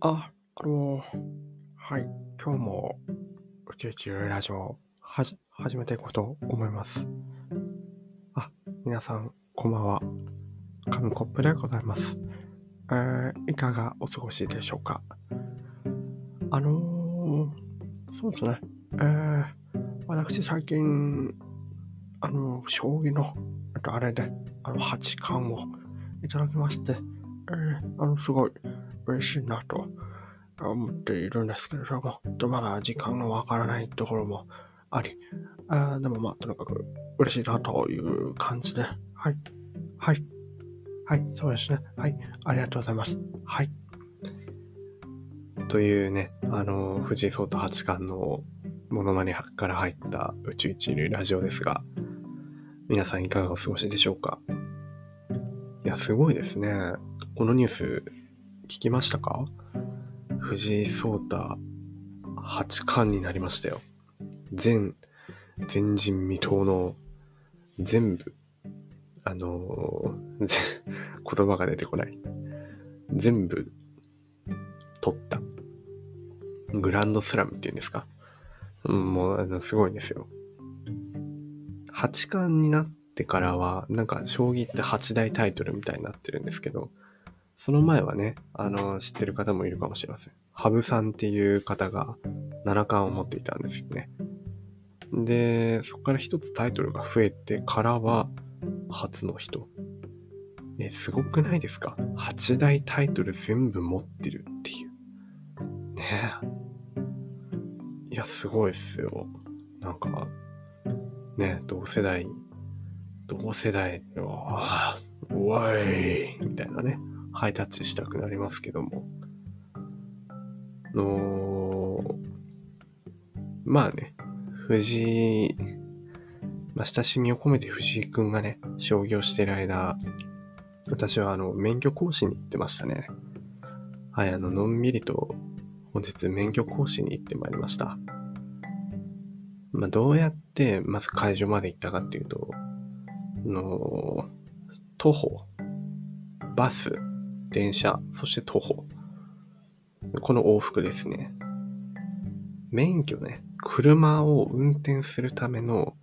あ、あの、はい、今日も宇宙一ラジオはじ始めていこうと思います。あ、皆さん、こんばんは。紙コップでございます。えー、いかがお過ごしでしょうか？あのー、そうですね。えー、私最近、あの、将棋の、あれで、あの、八冠をいただきまして、えー、あの、すごい嬉しいなと思っているんですけれども、とまだ時間がわからないところもあり、あでもまあ、とにかく嬉しいなという感じで、はい、はい、はい、そうですね。はい、ありがとうございます。はい。というね、あの、藤井聡太八冠のモノマネから入った宇宙一流ラジオですが、皆さんいかがお過ごしでしょうか？いや、すごいですね。このニュース聞きましたか？藤井聡太八冠になりましたよ。全、前人未到の全部、あのー 言葉が出てこない。全部取った。グランドスラムっていうんですか？もう、あの、すごいんですよ。八冠になってからは、なんか、将棋って八大タイトルみたいになってるんですけど、その前はね、あの、知ってる方もいるかもしれません。羽生さんっていう方が七冠を持っていたんですよね。で、そこから一つタイトルが増えてからは、初の人。え、すごくないですか？八大タイトル全部持ってるっていう。ねえ。いや、すごいっすよ。なんか、ね同世代、同世代、うわーうわいみたいなね。ハイタッチしたくなりますけども。のまあね、藤井、まあ、親しみを込めて藤井くんがね、将棋をしてる間、私はあの、免許講師に行ってましたね。はい、あの、のんびりと本日免許講師に行ってまいりました。まあ、どうやって、まず会場まで行ったかっていうと、あの、徒歩、バス、電車、そして徒歩。この往復ですね。免許ね、車を運転するための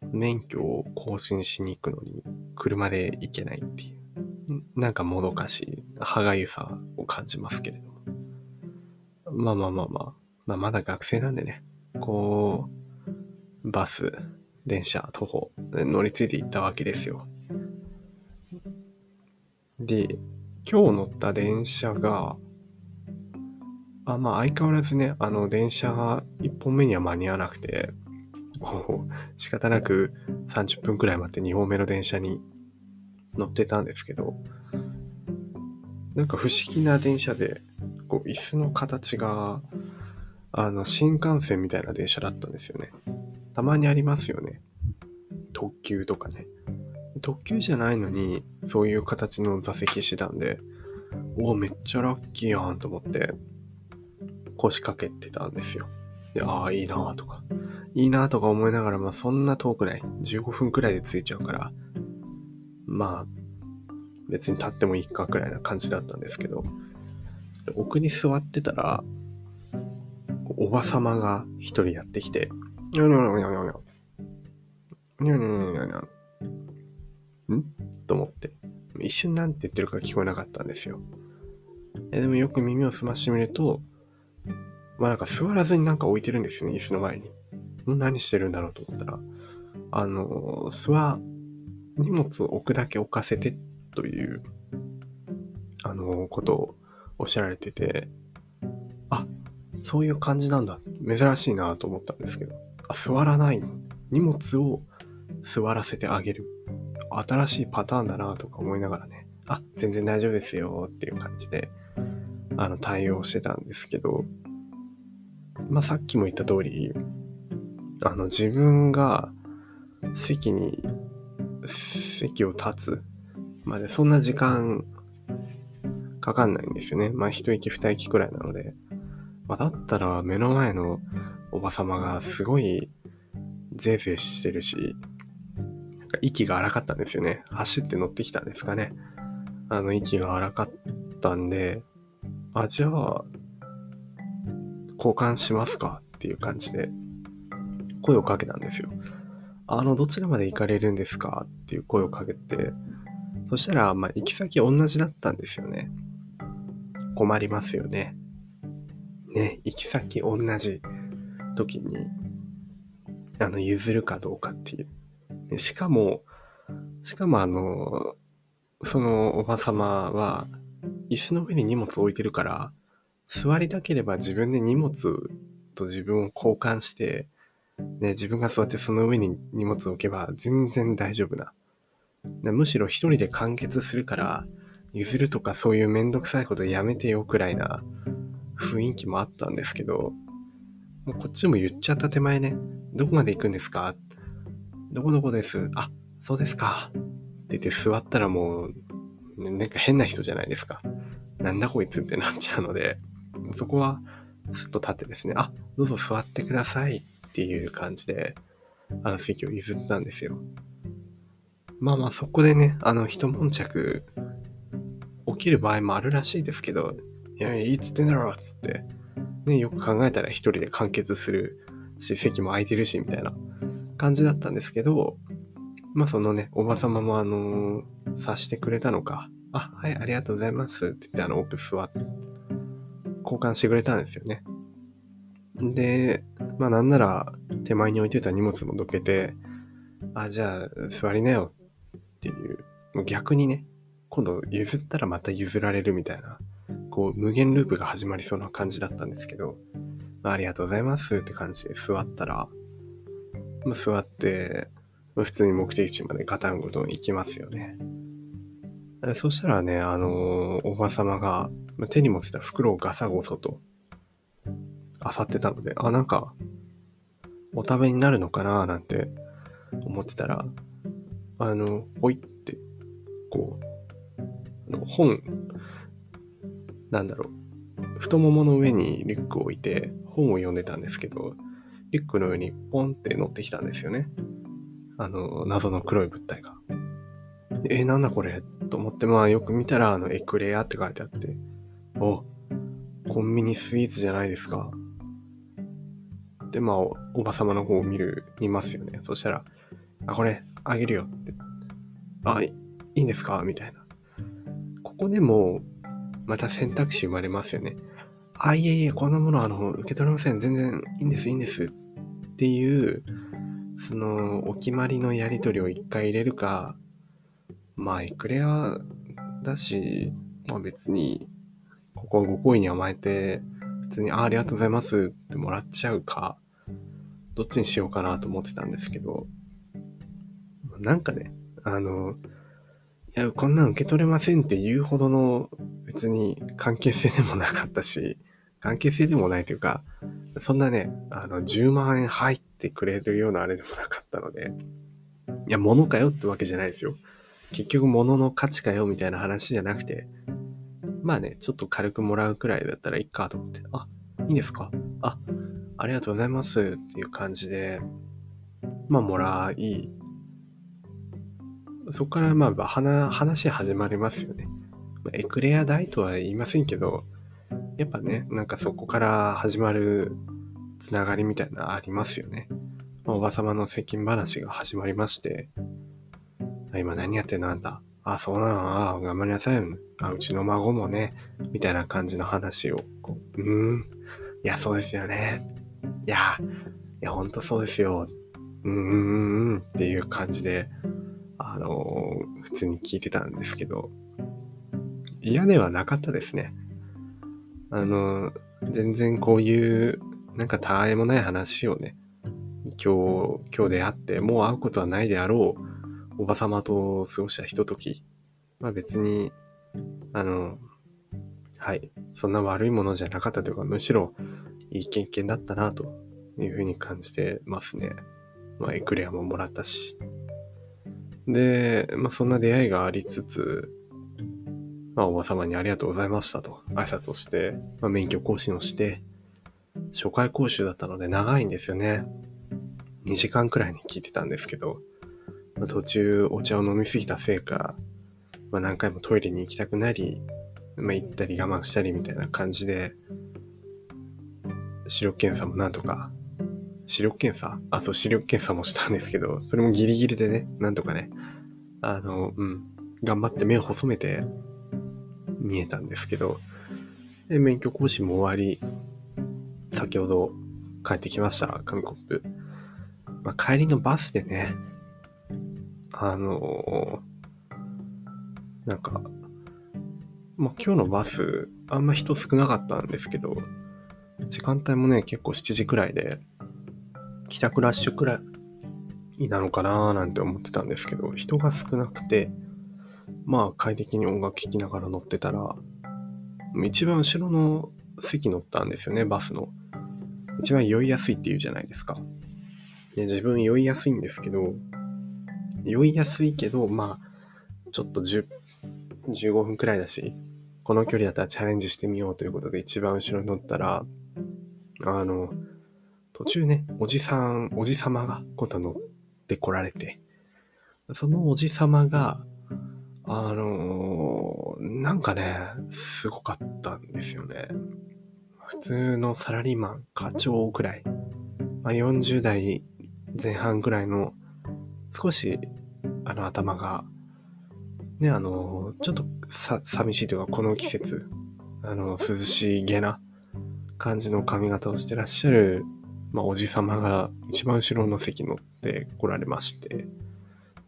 免許を更新しに行くのに車で行けないっていう。なんかもどかしい、歯がゆさを感じますけれども。まあまあまあまあ、まあまだ学生なんでね、こう、バス、電車、徒歩、乗り継いで行ったわけですよ。で、今日乗った電車が、あまあ相変わらずね、あの電車が1本目には間に合わなくて、こう仕方なく30分くらい待って2本目の電車に乗ってたんですけど、なんか不思議な電車で、こう椅子の形が、あの新幹線みたいな電車だったんですよね。たまにありますよね。特急とかね。特急じゃないのに、そういう形の座席してたんで、おお、めっちゃラッキーやんと思って、腰掛けてたんですよ。で、ああ、いいなーとか、いいなーとか思いながら、まあそんな遠くない。15分くらいで着いちゃうから、まあ、別に立ってもいいかくらいな感じだったんですけど、奥に座ってたら、おばさまが一人やってきて、にょにょにょにょにょにょ。にょにょにょにょにょ。ん？と思って。一瞬なんて言ってるか聞こえなかったんですよ。でもよく耳を澄ましてみると、まあなんか座らずになんか置いてるんですよね、椅子の前に。何してるんだろうと思ったら、あの、座、荷物を置くだけ置かせてという、あの、ことをおっしゃられてて、あ、そういう感じなんだ。珍しいなと思ったんですけど、あ、座らない。荷物を座らせてあげる。新しいパターンだなとか思いながらね、あ、全然大丈夫ですよっていう感じで、あの、対応してたんですけど、まあ、さっきも言った通り、あの、自分が席に、席を立つまでそんな時間かかんないんですよね。まあ、一息二息くらいなので。まあ、だったら目の前のおばさまがすごいぜいぜいしてるし、息が荒かったんですよね。走って乗ってきたんですかね。あの、息が荒かったんで、あ、じゃあ、交換しますか？っていう感じで、声をかけたんですよ。あの、どちらまで行かれるんですか？っていう声をかけて、そしたら、まあ、行き先同じだったんですよね。困りますよね。ね、行き先同じ時に、あの、譲るかどうかっていう。しかも、しかもあの、そのおばさまは、椅子の上に荷物置いてるから、座りたければ自分で荷物と自分を交換して、ね、自分が座ってその上に荷物を置けば全然大丈夫な。むしろ一人で完結するから、譲るとかそういうめんどくさいことやめてよくらいな雰囲気もあったんですけど、もうこっちも言っちゃった手前ね、どこまで行くんですか？どこどこです。あ、そうですか。って言って座ったらもう、なんか変な人じゃないですか。なんだこいつってなっちゃうので、そこはすっと立ってですね、あ、どうぞ座ってくださいっていう感じで、あの席を譲ったんですよ。まあまあそこでね、あの一悶着起きる場合もあるらしいですけど、いや、いいっつってんだろっつって、ね、よく考えたら一人で完結するし、席も空いてるし、みたいな感じだったんですけど、まあそのね、おばさまもあのー、察してくれたのか、あ、はい、ありがとうございますって言って、あの、奥座って、交換してくれたんですよね。で、まあなんなら、手前に置いてた荷物もどけて、あ、じゃあ、座りなよっていう、もう逆にね、今度譲ったらまた譲られるみたいな、こう、無限ループが始まりそうな感じだったんですけど、まあ、ありがとうございますって感じで座ったら、座って、ま、普通に目的地までガタンゴトン行きますよね。そしたらね、あのー、おばさまが手に持ってた袋をガサゴソと漁ってたので、あ、なんか、お食べになるのかななんて思ってたら、あの、おいって、こう、あの本、なんだろう、太ももの上にリュックを置いて本を読んでたんですけど、リュックの上にポンって乗ってきたんですよね。あの、謎の黒い物体が。え、なんだこれ？と思って、まあよく見たら、あの、エクレアって書いてあって、お、コンビニスイーツじゃないですか。で、まあお、おばさまの方を見る、見ますよね。そしたら、あ、これ、あげるよって。あ、いいんですか？みたいな。ここでも、また選択肢生まれますよね。あ、いえいえ、こんなもの、あの、受け取れません。全然いいんです、いいんです。っていう、その、お決まりのやり取りを一回入れるか、まあ、エクレアだし、まあ別に、ここはご好意に甘えて、普通に、あありがとうございますってもらっちゃうか、どっちにしようかなと思ってたんですけど、なんかね、あの、いや、こんなん受け取れませんって言うほどの別に関係性でもなかったし、関係性でもないというか、そんなね、あの、10万円入ってくれるようなあれでもなかったので、いや、物かよってわけじゃないですよ。結局物の価値かよみたいな話じゃなくて、まあね、ちょっと軽くもらうくらいだったらいいかと思って、あ、いいんですか？あ、ありがとうございますっていう感じで、まあもらい、そこからまあ話始まりますよね。エクレア代とは言いませんけど、やっぱね、なんかそこから始まるつながりみたいなありますよね。まあ、おばさまの接近話が始まりまして、今何やってんのあんた。あ、そうなの？ああ、頑張りなさい。あ、うちの孫もね、みたいな感じの話を、こう、うーん。いや、そうですよね。いや、いや、ほんとそうですよ。うーん、っていう感じで、あのー、普通に聞いてたんですけど、嫌ではなかったですね。あの、全然こういう、なんかたわいもない話をね、今日、今日出会って、もう会うことはないであろう、おばさまと過ごしたひととき、まあ別に、あの、はい、そんな悪いものじゃなかったというか、むしろいい経験だったな、というふうに感じてますね。まあエクレアももらったし。で、まあそんな出会いがありつつ、まあ、おば様にありがとうございましたと挨拶をして、まあ、免許更新をして、初回講習だったので長いんですよね。2時間くらいに聞いてたんですけど、まあ、途中お茶を飲みすぎたせいか、まあ、何回もトイレに行きたくなり、まあ、行ったり我慢したりみたいな感じで、視力検査もなんとか、視力検査？あ、そう、視力検査もしたんですけど、それもギリギリでね、なんとかね、あの、うん、頑張って目を細めて見えたんですけど、で免許更新も終わり、先ほど帰ってきました、紙コップ。まあ、帰りのバスでね、あのー、なんか、まあ、今日のバス、あんま人少なかったんですけど、時間帯もね、結構7時くらいで、帰宅ラッシュくらいなのかなーなんて思ってたんですけど、人が少なくて、まあ快適に音楽聴きながら乗ってたら、一番後ろの席乗ったんですよね、バスの。一番酔いやすいって言うじゃないですか。で自分酔いやすいんですけど、酔いやすいけど、まあ、ちょっと10、15分くらいだし、この距離だったらチャレンジしてみようということで一番後ろに乗ったら、あの、途中ね、おじさん、おじさまが今度は乗ってこられて、そのおじさまが、あのー、なんかね、すごかったんですよね。普通のサラリーマン、課長くらい、まあ、40代前半くらいの、少し、あの、頭が、ね、あのー、ちょっとさ、寂しいというか、この季節、あの、涼しげな感じの髪型をしてらっしゃる、まあ、おじさまが一番後ろの席乗って来られまして、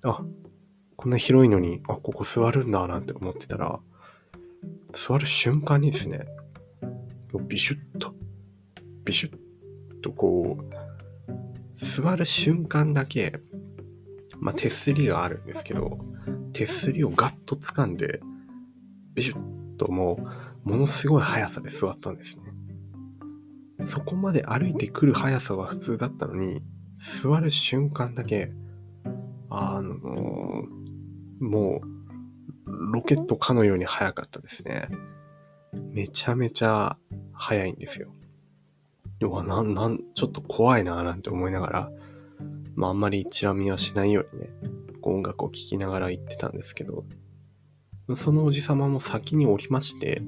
あ、こんな広いのに、あ、ここ座るんだなんて思ってたら、座る瞬間にですね、ビシュッと、ビシュッとこう、座る瞬間だけ、まあ、手すりがあるんですけど、手すりをガッと掴んで、ビシュッともう、ものすごい速さで座ったんですね。そこまで歩いてくる速さは普通だったのに、座る瞬間だけ、あの、もう、ロケットかのように速かったですね。めちゃめちゃ速いんですよ。うわ、なん、なん、ちょっと怖いななんて思いながら、まああんまりチラ見はしないようにね、音楽を聴きながら行ってたんですけど、そのおじさまも先に降りまして、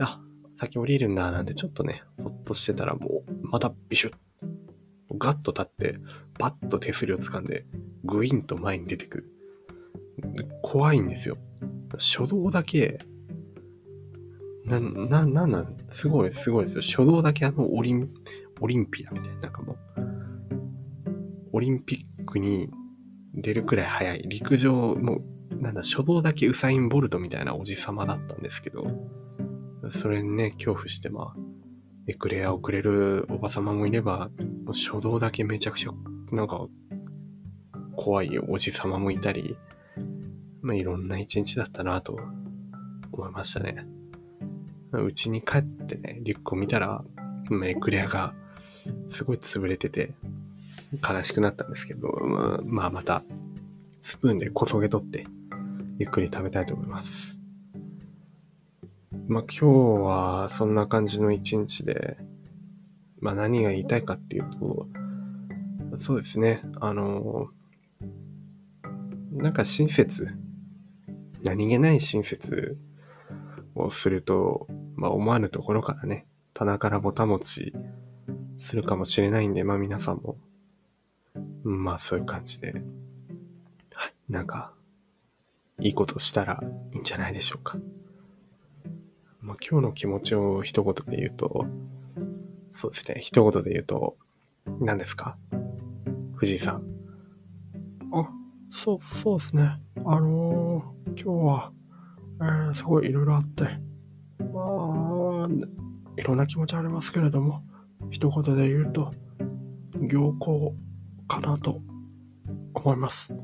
あ、先降りるんだなんてちょっとね、ほっとしてたらもう、またビシュッ。ガッと立って、バッと手すりを掴んで、グインと前に出てくる。怖いんですよ。初動だけ、な、な、なんなん、すごい、すごいですよ。初動だけあの、オリン、オリンピアみたいな、なんかもう、オリンピックに出るくらい早い。陸上も、なんだ、初動だけウサイン・ボルトみたいなおじさまだったんですけど、それにね、恐怖して、まあ、エクレアをくれるおばさまもいれば、もう初動だけめちゃくちゃ、なんか、怖いおじさまもいたり、まあ、いろんな一日だったなと思いましたね。うちに帰ってね、リュックを見たら、まあ、エクレアがすごい潰れてて、悲しくなったんですけど、まあ、まあ、また、スプーンでこそげ取って、ゆっくり食べたいと思います。まあ、今日はそんな感じの一日で、まあ、何が言いたいかっていうと、そうですね、あの、なんか親切何気ない親切をすると、まあ思わぬところからね、棚からぼたもちするかもしれないんで、まあ皆さんも、まあそういう感じで、はい、なんか、いいことしたらいいんじゃないでしょうか。まあ今日の気持ちを一言で言うと、そうですね、一言で言うと、何ですか？藤井さん。あ、そう、そうですね。あのー今日は、えー、すごいいろいろあって、まあ、いろんな気持ちありますけれども、一言で言うと、行幸かなと思います。